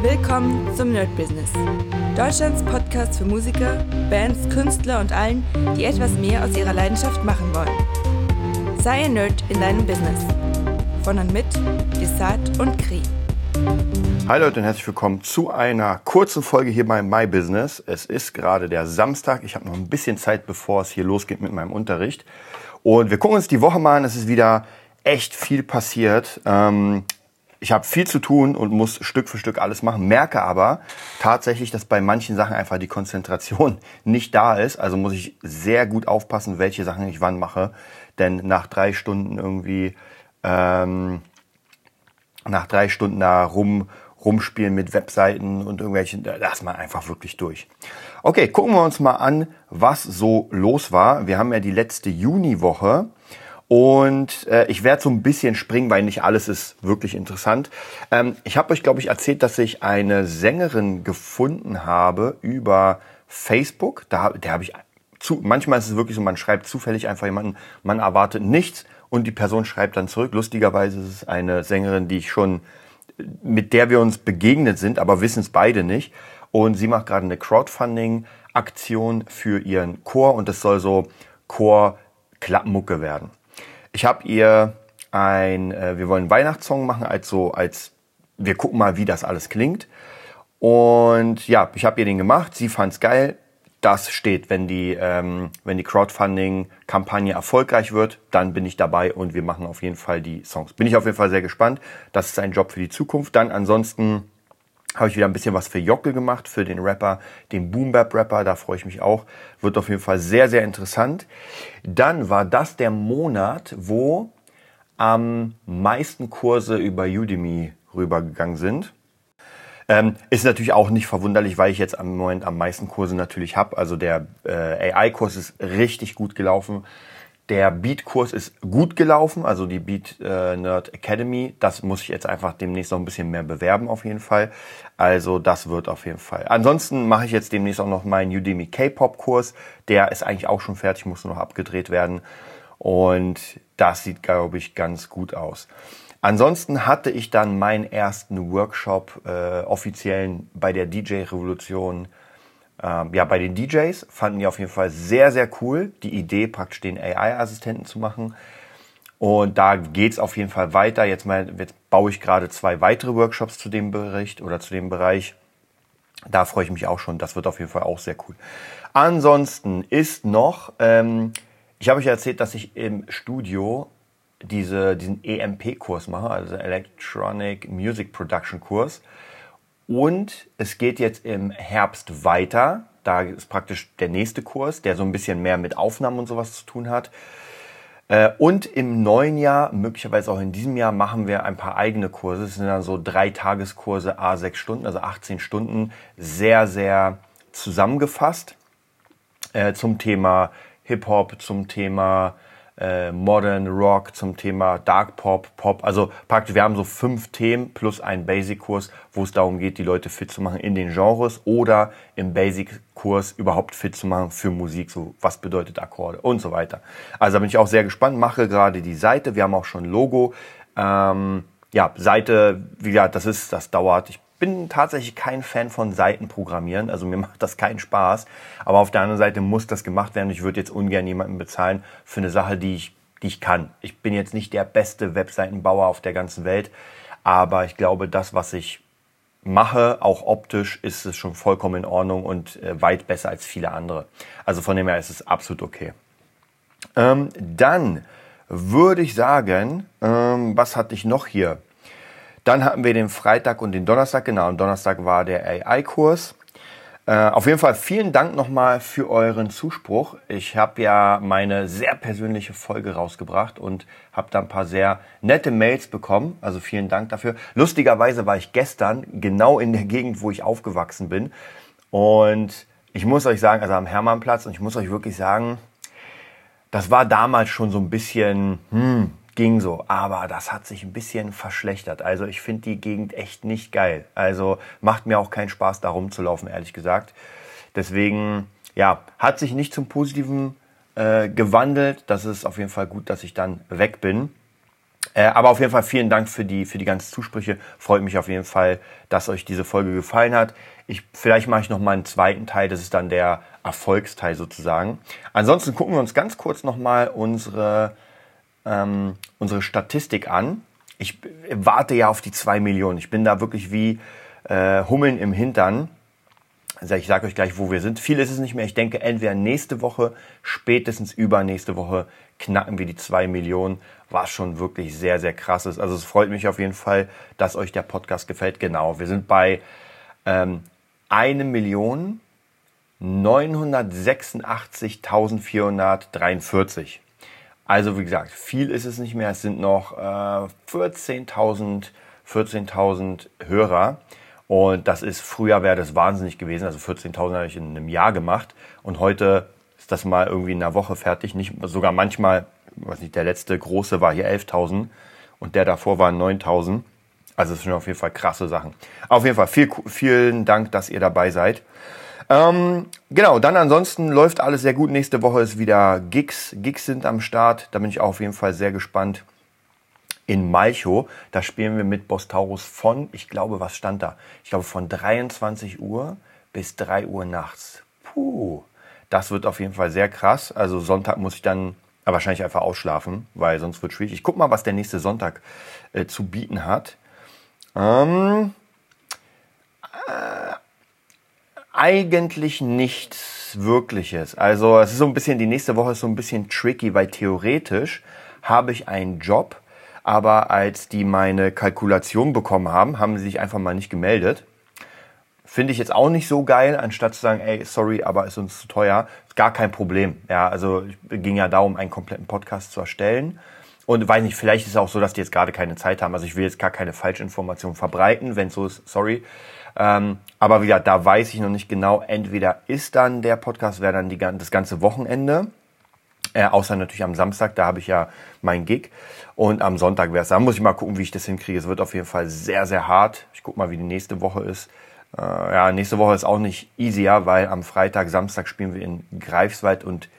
Willkommen zum Nerd Business. Deutschlands Podcast für Musiker, Bands, Künstler und allen, die etwas mehr aus ihrer Leidenschaft machen wollen. Sei ein Nerd in deinem Business. Von und mit Desart und Kri. Hi Leute und herzlich willkommen zu einer kurzen Folge hier bei My Business. Es ist gerade der Samstag. Ich habe noch ein bisschen Zeit, bevor es hier losgeht mit meinem Unterricht. Und wir gucken uns die Woche mal an. Es ist wieder echt viel passiert. Ähm, ich habe viel zu tun und muss Stück für Stück alles machen, merke aber tatsächlich, dass bei manchen Sachen einfach die Konzentration nicht da ist. Also muss ich sehr gut aufpassen, welche Sachen ich wann mache. Denn nach drei Stunden irgendwie, ähm, nach drei Stunden da rum, rumspielen mit Webseiten und irgendwelchen, da ist man einfach wirklich durch. Okay, gucken wir uns mal an, was so los war. Wir haben ja die letzte Juniwoche. Und äh, ich werde so ein bisschen springen, weil nicht alles ist wirklich interessant. Ähm, ich habe euch, glaube ich, erzählt, dass ich eine Sängerin gefunden habe über Facebook. Da, der habe ich zu, manchmal ist es wirklich so, man schreibt zufällig einfach jemanden, man erwartet nichts und die Person schreibt dann zurück. Lustigerweise ist es eine Sängerin, die ich schon, mit der wir uns begegnet sind, aber wissen es beide nicht. Und sie macht gerade eine Crowdfunding-Aktion für ihren Chor und das soll so Chor-Klappmucke werden. Ich habe ihr ein, äh, wir wollen einen Weihnachtssong machen, als so, als wir gucken mal, wie das alles klingt. Und ja, ich habe ihr den gemacht, sie fand's geil. Das steht, wenn die, ähm, wenn die Crowdfunding-Kampagne erfolgreich wird, dann bin ich dabei und wir machen auf jeden Fall die Songs. Bin ich auf jeden Fall sehr gespannt. Das ist ein Job für die Zukunft. Dann ansonsten habe ich wieder ein bisschen was für Jockel gemacht, für den Rapper, den Boom Bap Rapper, da freue ich mich auch. Wird auf jeden Fall sehr, sehr interessant. Dann war das der Monat, wo am meisten Kurse über Udemy rübergegangen sind. Ähm, ist natürlich auch nicht verwunderlich, weil ich jetzt am Moment am meisten Kurse natürlich habe. Also der äh, AI-Kurs ist richtig gut gelaufen. Der Beat-Kurs ist gut gelaufen, also die Beat äh, Nerd Academy. Das muss ich jetzt einfach demnächst noch ein bisschen mehr bewerben auf jeden Fall. Also das wird auf jeden Fall. Ansonsten mache ich jetzt demnächst auch noch meinen Udemy K-Pop-Kurs. Der ist eigentlich auch schon fertig, muss nur noch abgedreht werden. Und das sieht, glaube ich, ganz gut aus. Ansonsten hatte ich dann meinen ersten Workshop äh, offiziellen bei der DJ Revolution ähm, ja, bei den DJs fanden die auf jeden Fall sehr, sehr cool, die Idee praktisch den AI-Assistenten zu machen. Und da geht's auf jeden Fall weiter. Jetzt, mal, jetzt baue ich gerade zwei weitere Workshops zu dem Bericht oder zu dem Bereich. Da freue ich mich auch schon. Das wird auf jeden Fall auch sehr cool. Ansonsten ist noch, ähm, ich habe euch erzählt, dass ich im Studio diese, diesen EMP-Kurs mache, also Electronic Music Production Kurs. Und es geht jetzt im Herbst weiter. Da ist praktisch der nächste Kurs, der so ein bisschen mehr mit Aufnahmen und sowas zu tun hat. Äh, und im neuen Jahr, möglicherweise auch in diesem Jahr, machen wir ein paar eigene Kurse. Es sind dann so drei Tageskurse, a sechs Stunden, also 18 Stunden, sehr, sehr zusammengefasst äh, zum Thema Hip-Hop, zum Thema äh, Modern Rock, zum Thema Dark Pop, Pop. Also praktisch, wir haben so fünf Themen plus einen Basic-Kurs, wo es darum geht, die Leute fit zu machen in den Genres oder im Basic-Kurs überhaupt fit zu machen für Musik, so was bedeutet Akkorde und so weiter. Also da bin ich auch sehr gespannt, mache gerade die Seite, wir haben auch schon Logo. Ähm, ja, Seite, wie gesagt, das ist, das dauert. Ich bin tatsächlich kein Fan von Seitenprogrammieren, also mir macht das keinen Spaß. Aber auf der anderen Seite muss das gemacht werden. Ich würde jetzt ungern jemanden bezahlen für eine Sache, die ich, die ich kann. Ich bin jetzt nicht der beste Webseitenbauer auf der ganzen Welt, aber ich glaube, das, was ich mache, auch optisch, ist es schon vollkommen in Ordnung und äh, weit besser als viele andere. Also von dem her ist es absolut okay. Ähm, dann würde ich sagen, ähm, was hatte ich noch hier? Dann hatten wir den Freitag und den Donnerstag. Genau, am Donnerstag war der AI-Kurs. Äh, auf jeden Fall vielen Dank nochmal für euren Zuspruch. Ich habe ja meine sehr persönliche Folge rausgebracht und habe da ein paar sehr nette Mails bekommen. Also vielen Dank dafür. Lustigerweise war ich gestern genau in der Gegend, wo ich aufgewachsen bin. Und ich muss euch sagen, also am Hermannplatz, und ich muss euch wirklich sagen, das war damals schon so ein bisschen, hm, ging so, aber das hat sich ein bisschen verschlechtert. Also ich finde die Gegend echt nicht geil. Also macht mir auch keinen Spaß, da rumzulaufen, ehrlich gesagt. Deswegen, ja, hat sich nicht zum Positiven äh, gewandelt. Das ist auf jeden Fall gut, dass ich dann weg bin. Äh, aber auf jeden Fall vielen Dank für die, für die ganzen Zusprüche. Freut mich auf jeden Fall, dass euch diese Folge gefallen hat. Ich, vielleicht mache ich noch mal einen zweiten Teil, das ist dann der Erfolgsteil sozusagen. Ansonsten gucken wir uns ganz kurz noch mal unsere, ähm, unsere Statistik an. Ich warte ja auf die zwei Millionen. Ich bin da wirklich wie äh, Hummeln im Hintern. Also ich sage euch gleich, wo wir sind. Viel ist es nicht mehr. Ich denke, entweder nächste Woche, spätestens übernächste Woche knacken wir die zwei Millionen, was schon wirklich sehr, sehr krass ist. Also es freut mich auf jeden Fall, dass euch der Podcast gefällt. Genau, wir sind bei ähm, 1 Million 986.443. Also wie gesagt, viel ist es nicht mehr. Es sind noch äh, 14.000 14.000 Hörer. Und das ist, früher wäre das wahnsinnig gewesen. Also 14.000 habe ich in einem Jahr gemacht. Und heute ist das mal irgendwie in einer Woche fertig. Nicht, sogar manchmal, weiß nicht, der letzte große war hier 11.000 und der davor waren 9.000. Also es sind auf jeden Fall krasse Sachen. Auf jeden Fall viel, vielen Dank, dass ihr dabei seid. Ähm, genau, dann ansonsten läuft alles sehr gut. Nächste Woche ist wieder Gigs. Gigs sind am Start. Da bin ich auf jeden Fall sehr gespannt in Malchow. Da spielen wir mit Bostaurus von, ich glaube, was stand da? Ich glaube, von 23 Uhr bis 3 Uhr nachts. Puh, das wird auf jeden Fall sehr krass. Also Sonntag muss ich dann wahrscheinlich einfach ausschlafen, weil sonst wird schwierig. Ich guck mal, was der nächste Sonntag äh, zu bieten hat. Ähm, äh, eigentlich nichts Wirkliches. Also es ist so ein bisschen, die nächste Woche ist so ein bisschen tricky, weil theoretisch habe ich einen Job, aber als die meine Kalkulation bekommen haben, haben sie sich einfach mal nicht gemeldet. Finde ich jetzt auch nicht so geil, anstatt zu sagen, ey, sorry, aber ist uns zu teuer. Gar kein Problem. Ja, also ging ja darum, einen kompletten Podcast zu erstellen. Und weiß nicht, vielleicht ist es auch so, dass die jetzt gerade keine Zeit haben. Also ich will jetzt gar keine Falschinformation verbreiten. Wenn so ist, sorry. Ähm, aber wieder, da weiß ich noch nicht genau. Entweder ist dann der Podcast, wäre dann die, das ganze Wochenende. Äh, außer natürlich am Samstag, da habe ich ja mein Gig. Und am Sonntag wäre es. Da muss ich mal gucken, wie ich das hinkriege. Es wird auf jeden Fall sehr, sehr hart. Ich gucke mal, wie die nächste Woche ist. Äh, ja, nächste Woche ist auch nicht easier, weil am Freitag, Samstag spielen wir in Greifswald und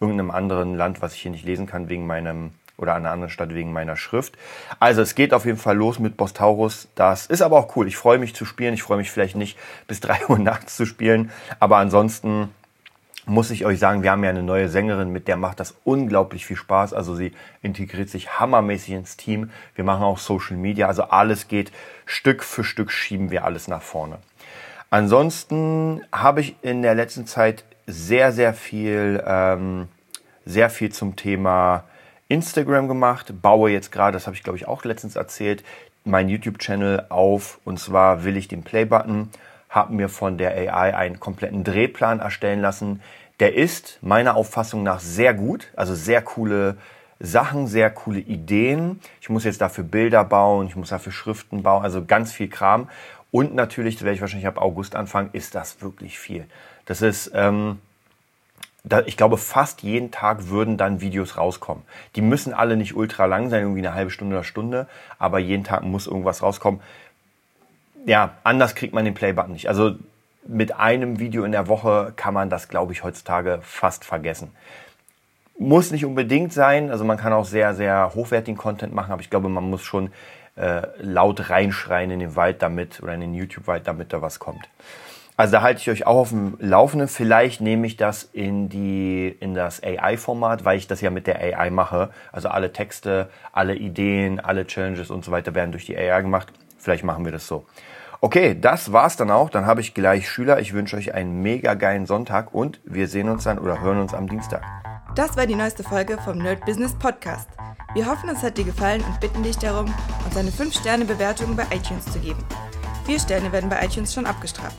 irgendeinem anderen Land, was ich hier nicht lesen kann, wegen meinem oder an einer anderen Stadt wegen meiner Schrift. Also es geht auf jeden Fall los mit Bostaurus. Das ist aber auch cool. Ich freue mich zu spielen. Ich freue mich vielleicht nicht bis drei Uhr nachts zu spielen, aber ansonsten muss ich euch sagen, wir haben ja eine neue Sängerin, mit der macht das unglaublich viel Spaß. Also sie integriert sich hammermäßig ins Team. Wir machen auch Social Media, also alles geht Stück für Stück schieben wir alles nach vorne. Ansonsten habe ich in der letzten Zeit sehr, sehr viel, ähm, sehr viel zum Thema Instagram gemacht. Baue jetzt gerade, das habe ich glaube ich auch letztens erzählt, meinen YouTube-Channel auf. Und zwar will ich den Play-Button habe mir von der AI einen kompletten Drehplan erstellen lassen. Der ist meiner Auffassung nach sehr gut, also sehr coole Sachen, sehr coole Ideen. Ich muss jetzt dafür Bilder bauen, ich muss dafür Schriften bauen, also ganz viel Kram. Und natürlich, das werde ich wahrscheinlich ab August anfangen, ist das wirklich viel. Das ist, ähm, ich glaube, fast jeden Tag würden dann Videos rauskommen. Die müssen alle nicht ultra lang sein, irgendwie eine halbe Stunde oder Stunde, aber jeden Tag muss irgendwas rauskommen ja, anders kriegt man den Playbutton nicht. Also mit einem Video in der Woche kann man das, glaube ich, heutzutage fast vergessen. Muss nicht unbedingt sein, also man kann auch sehr, sehr hochwertigen Content machen, aber ich glaube, man muss schon äh, laut reinschreien in den Wald damit oder in den YouTube-Wald, damit da was kommt. Also da halte ich euch auch auf dem Laufenden. Vielleicht nehme ich das in die in das AI-Format, weil ich das ja mit der AI mache. Also alle Texte, alle Ideen, alle Challenges und so weiter werden durch die AI gemacht. Vielleicht machen wir das so. Okay, das war's dann auch. Dann habe ich gleich Schüler. Ich wünsche euch einen mega geilen Sonntag und wir sehen uns dann oder hören uns am Dienstag. Das war die neueste Folge vom Nerd Business Podcast. Wir hoffen, es hat dir gefallen und bitten dich darum, uns eine 5-Sterne-Bewertung bei iTunes zu geben. Vier Sterne werden bei iTunes schon abgestraft.